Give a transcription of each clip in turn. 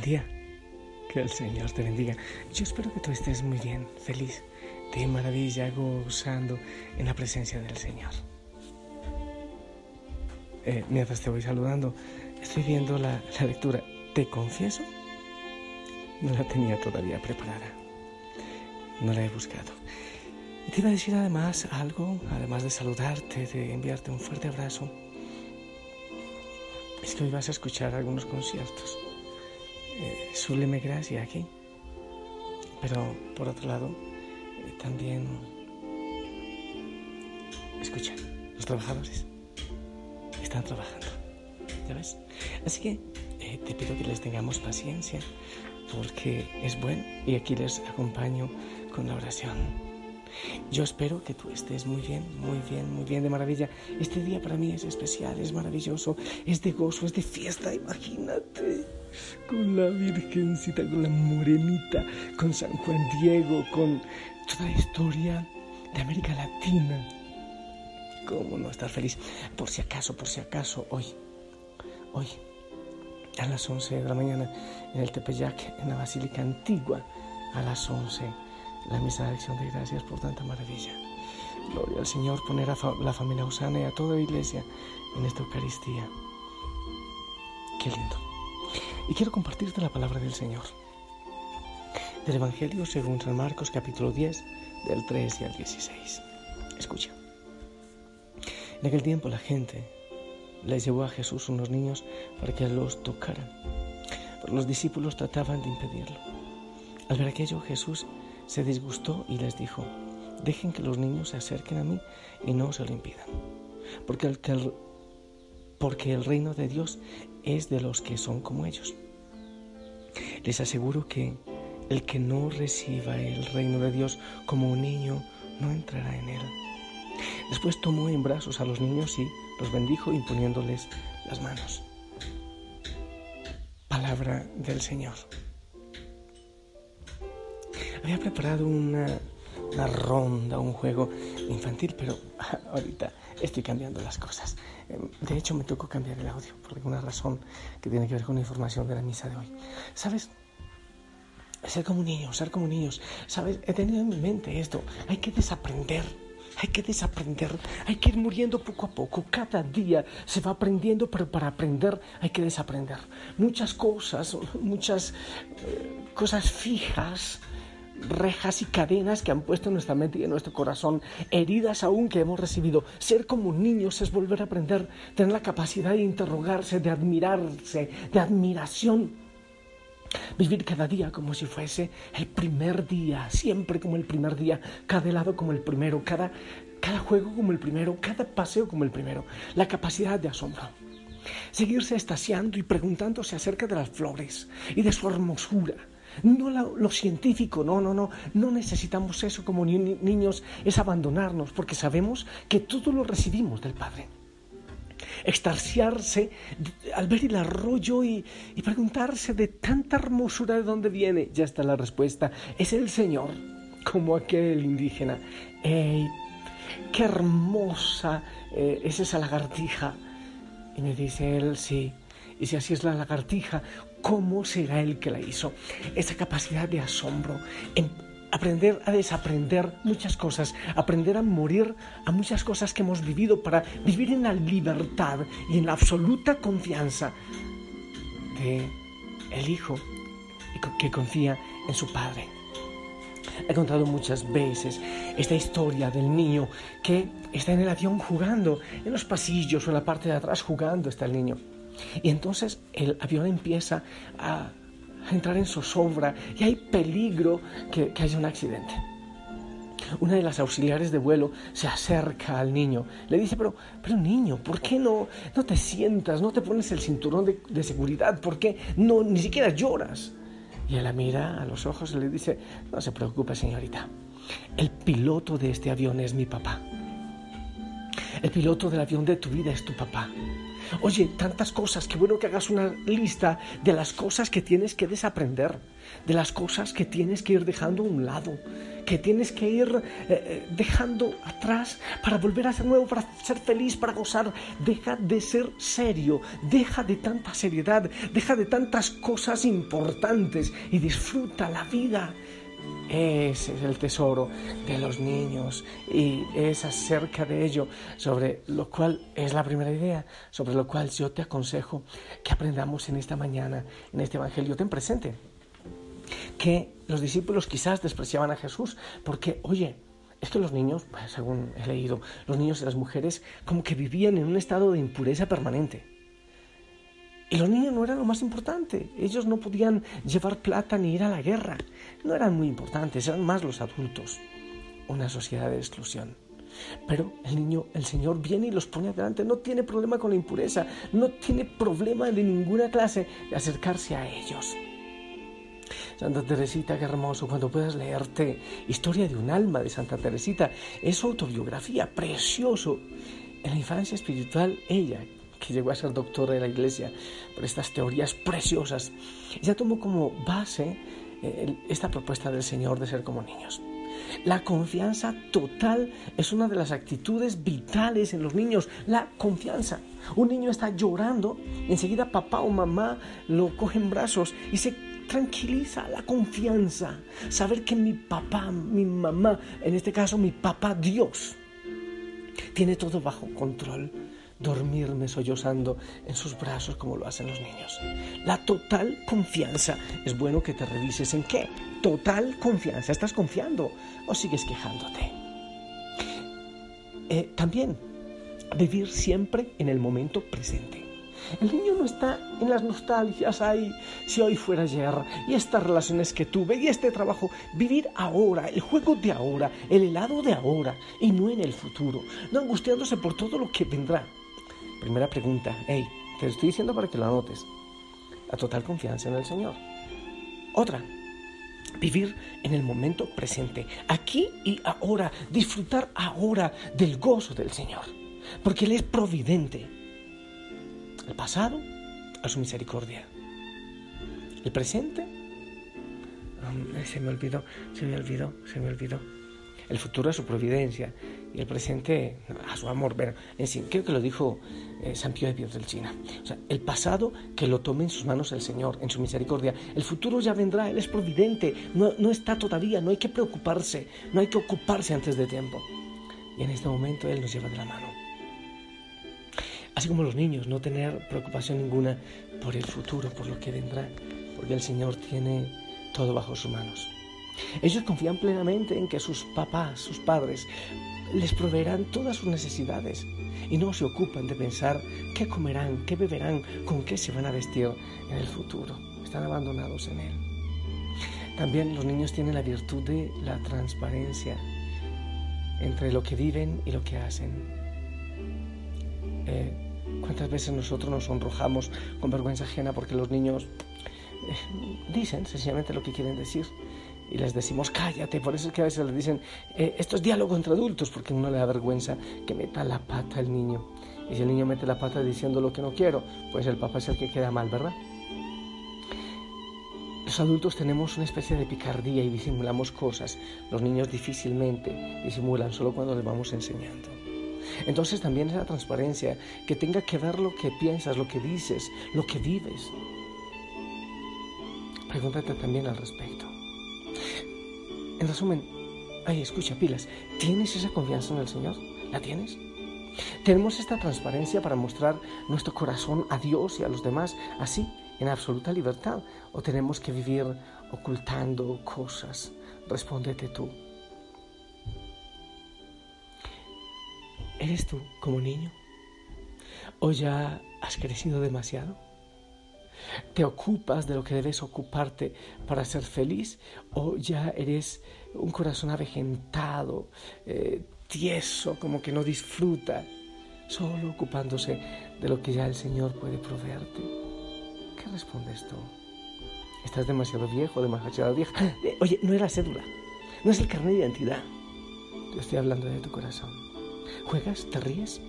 Día. Que el Señor te bendiga. Yo espero que tú estés muy bien, feliz, de maravilla, gozando en la presencia del Señor. Eh, mientras te voy saludando, estoy viendo la, lectura. Te confieso, no la tenía todavía preparada. No la he buscado. Te iba a decir además algo, además de saludarte, de enviarte un fuerte abrazo. Es que hoy vas a escuchar algunos conciertos. Eh, súleme gracia aquí. Pero por otro lado, eh, también escucha, los trabajadores están trabajando. ¿Ya ves? Así que eh, te pido que les tengamos paciencia porque es bueno y aquí les acompaño con la oración. Yo espero que tú estés muy bien, muy bien, muy bien, de maravilla. Este día para mí es especial, es maravilloso, es de gozo, es de fiesta, imagínate. Con la Virgencita, con la Morenita, con San Juan Diego, con toda la historia de América Latina. ¿Cómo no estar feliz? Por si acaso, por si acaso, hoy, hoy, a las 11 de la mañana, en el Tepeyac, en la Basílica Antigua, a las 11 la misa de acción de gracias por tanta maravilla. Gloria al Señor, poner a la familia Usana y a toda la iglesia en esta Eucaristía. Qué lindo. Y quiero compartirte la palabra del Señor. Del Evangelio según San Marcos capítulo 10, del 13 al 16. Escucha. En aquel tiempo la gente les llevó a Jesús unos niños para que los tocaran. Pero los discípulos trataban de impedirlo. Al ver aquello, Jesús se disgustó y les dijo, dejen que los niños se acerquen a mí y no se lo impidan, porque el, porque el reino de Dios es de los que son como ellos. Les aseguro que el que no reciba el reino de Dios como un niño no entrará en él. Después tomó en brazos a los niños y los bendijo imponiéndoles las manos. Palabra del Señor había preparado una, ronda, un juego infantil, pero ahorita estoy cambiando las cosas. Em, de hecho, me tocó cambiar el audio por alguna razón que tiene que ver con la información de la misa de hoy. ¿Sabes? Ser como niños, ser como niños. ¿Sabes? He tenido en mi mente esto. Hay que desaprender. Hay que desaprender, hay que ir muriendo poco a poco. Cada día se va aprendiendo, pero para aprender hay que desaprender. Muchas cosas, muchas eh, cosas fijas rejas y cadenas que han puesto en nuestra mente y en nuestro corazón, heridas aún que hemos recibido. Ser como niños es volver a aprender, tener la capacidad de interrogarse, de admirarse, de admiración. Vivir cada día como si fuese el primer día, siempre como el primer día, cada helado como el primero, cada, cada juego como el primero, cada paseo como el primero. La capacidad de asombro seguirse estasiando y preguntándose acerca de las flores y de su hermosura, no lo, científico, no, no, no. No necesitamos eso como niños, es abandonarnos, porque sabemos que todo lo recibimos del Padre. Extarsiarse al ver el arroyo y, preguntarse de tanta hermosura de dónde viene, ya está la respuesta. Es el Señor, como aquel indígena. ¡Ey! ¡Qué hermosa eh, es esa lagartija! Y me dice él, sí. Y si así es la lagartija, cómo será el que la hizo. Esa capacidad de asombro, en aprender a desaprender muchas cosas, aprender a morir a muchas cosas que hemos vivido para vivir en la libertad y en la absoluta confianza de el Hijo que confía en su Padre. He contado muchas veces esta historia del niño que está en el avión jugando, en los pasillos o en la parte de atrás jugando está el niño. Y entonces el avión empieza a, entrar en zozobra y hay peligro que, haya un accidente. Una de las auxiliares de vuelo se acerca al niño. Le dice, pero, pero niño, ¿por qué no, no te sientas, no te pones el cinturón de, de seguridad? ¿Por qué no, ni siquiera lloras? Y él la mira a los ojos y le dice, no se preocupe señorita, el piloto de este avión es mi papá. El piloto del avión de tu vida es tu papá. Oye, tantas cosas, qué bueno que hagas una lista de las cosas que tienes que desaprender, de las cosas que tienes que ir dejando a un lado, que tienes que ir eh, eh, dejando atrás para volver a ser nuevo, para ser feliz, para gozar. Deja de ser serio, deja de tanta seriedad, deja de tantas cosas importantes y disfruta la vida. Ese es el tesoro de los niños y es acerca de ello sobre lo cual es la primera idea, sobre lo cual yo te aconsejo que aprendamos en esta mañana, en este Evangelio. Ten presente que los discípulos quizás despreciaban a Jesús porque, oye, es que los niños, pues, según he leído, los niños y las mujeres como que vivían en un estado de impureza permanente. Y los niños no eran lo más importante. Ellos no podían llevar plata ni ir a la guerra. No eran muy importantes, eran más los adultos. Una sociedad de exclusión. Pero el niño, el Señor viene y los pone adelante. No tiene problema con la impureza. No tiene problema de ninguna clase de acercarse a ellos. Santa Teresita, qué hermoso, cuando puedas leerte Historia de un alma de Santa Teresita, es su autobiografía, precioso. En la infancia espiritual, ella, que llegó a ser doctora de la iglesia por estas teorías preciosas, ya tomó como base eh, esta propuesta del Señor de ser como niños. La confianza total es una de las actitudes vitales en los niños, la confianza. Un niño está llorando, enseguida papá o mamá lo coge en brazos y se tranquiliza la confianza. Saber que mi papá, mi mamá, en este caso mi papá Dios, tiene todo bajo control dormirme sollozando en sus brazos como lo hacen los niños. La total confianza. Es bueno que te revises en qué. Total confianza. ¿Estás confiando o sigues quejándote? Eh, también vivir siempre en el momento presente. El niño no está en las nostalgias, ay, si hoy fuera ayer, y estas relaciones que tuve, y este trabajo. Vivir ahora, el juego de ahora, el helado de ahora, y no en el futuro, no angustiándose por todo lo que vendrá. Primera pregunta, hey, te estoy diciendo para que lo anotes. La total confianza en el Señor. Otra, vivir en el momento presente, aquí y ahora, disfrutar ahora del gozo del Señor, porque Él es providente. El pasado, a su misericordia. El presente, se me olvidó, se me olvidó, se me olvidó. El futuro a su providencia y el presente a su amor. Bueno, en fin, creo que lo dijo eh, San Pío de China. O sea, el pasado que lo tome en sus manos el Señor, en su misericordia. El futuro ya vendrá, Él es providente, no, no está todavía, no hay que preocuparse, no hay que ocuparse antes de tiempo. Y en este momento Él nos lleva de la mano. Así como los niños, no tener preocupación ninguna por el futuro, por lo que vendrá, porque el Señor tiene todo bajo sus manos. Ellos confían plenamente en que sus papás, sus padres, les proveerán todas sus necesidades y no se ocupan de pensar qué comerán, qué beberán, con qué se van a vestir en el futuro. Están abandonados en él. También los niños tienen la virtud de la transparencia entre lo que viven y lo que hacen. Eh, ¿Cuántas veces nosotros nos sonrojamos con vergüenza ajena porque los niños eh, dicen sencillamente lo que quieren decir? Y les decimos cállate. Por eso es que a veces les dicen eh, esto es diálogo entre adultos, porque uno le da vergüenza que meta la pata el niño. Y si el niño mete la pata diciendo lo que no quiero, pues el papá es el que queda mal, ¿verdad? Los adultos tenemos una especie de picardía y disimulamos cosas. Los niños difícilmente disimulan, solo cuando les vamos enseñando. Entonces también esa transparencia, que tenga que ver lo que piensas, lo que dices, lo que vives. Pregúntate también al respecto. En resumen, ay, escucha, pilas, ¿tienes esa confianza en el Señor? ¿La tienes? ¿Tenemos esta transparencia para mostrar nuestro corazón a Dios y a los demás así, en absoluta libertad? ¿O tenemos que vivir ocultando cosas? Respóndete tú. ¿Eres tú como niño? ¿O ya has crecido demasiado? ¿Te ocupas de lo que debes ocuparte para ser feliz o ya eres un corazón avejentado, eh, tieso, como que no disfruta, solo ocupándose de lo que ya el Señor puede proveerte? ¿Qué respondes tú? ¿Estás demasiado viejo, demasiado vieja? Oye, no es la cédula, no es el carnet de identidad. Te estoy hablando de tu corazón. ¿Juegas? ¿Te ríes?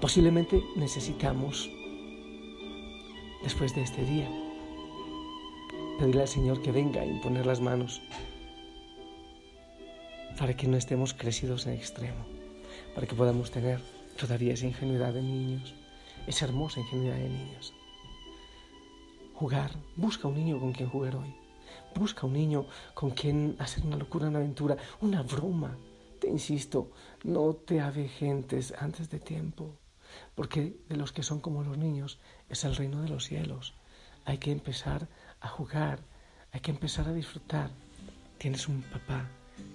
Posiblemente necesitamos, después de este día, pedirle al Señor que venga a imponer las manos para que no estemos crecidos en extremo, para que podamos tener todavía esa ingenuidad de niños, esa hermosa ingenuidad de niños. Jugar, busca un niño con quien jugar hoy. Busca un niño con quien hacer una locura, una aventura, una broma. Te insisto, no te avejentes antes de tiempo, porque de los que son como los niños es el reino de los cielos. Hay que empezar a jugar, hay que empezar a disfrutar. Tienes un papá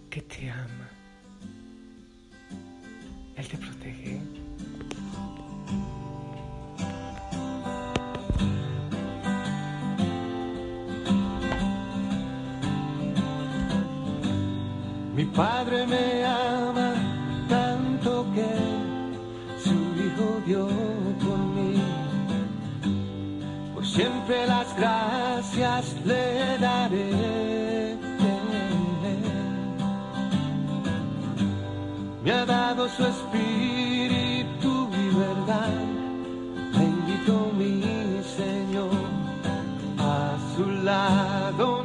que te ama. Él te protege. Mi padre me ama por mí. Por siempre las gracias le daré. Me ha dado su espíritu y verdad. Bendito mi Señor. A su lado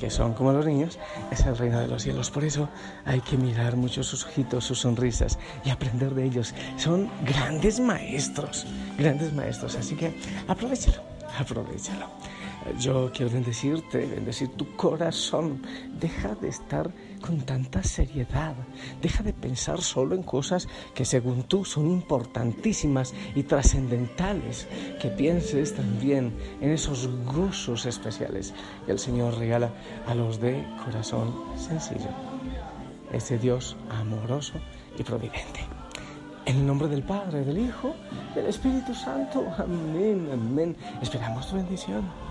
que son como los niños, es el reino de los cielos. Por eso hay que mirar mucho sus ojitos, sus sonrisas y aprender de ellos. Son grandes maestros, grandes maestros. Así que aprovechalo, aprovechalo. Yo quiero bendecirte, bendecir tu corazón. Deja de estar con tanta seriedad. Deja de pensar solo en cosas que según tú son importantísimas y trascendentales. Que pienses también en esos gozos especiales que el Señor regala a los de corazón sencillo. Ese Dios amoroso y providente. En el nombre del Padre, del Hijo, del Espíritu Santo. Amén, amén. Esperamos tu bendición.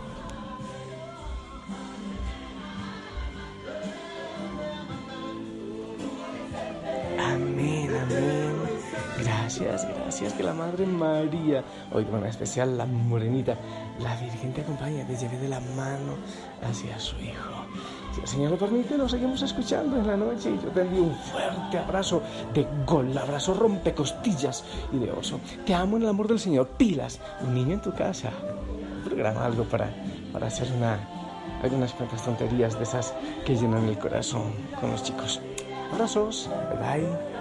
Gracias, gracias. Que la Madre María, hoy manera especial la morenita, la Virgen te acompañe, te lleve de la mano hacia su Hijo. Si el Señor lo permite, lo seguimos escuchando en la noche y yo te envío un fuerte abrazo de gol, abrazo rompecostillas y de oso. Te amo en el amor del Señor. Pilas, un niño en tu casa. Programa algo para, para hacer una, algunas cuantas tonterías de esas que llenan el corazón con los chicos. Abrazos, bye.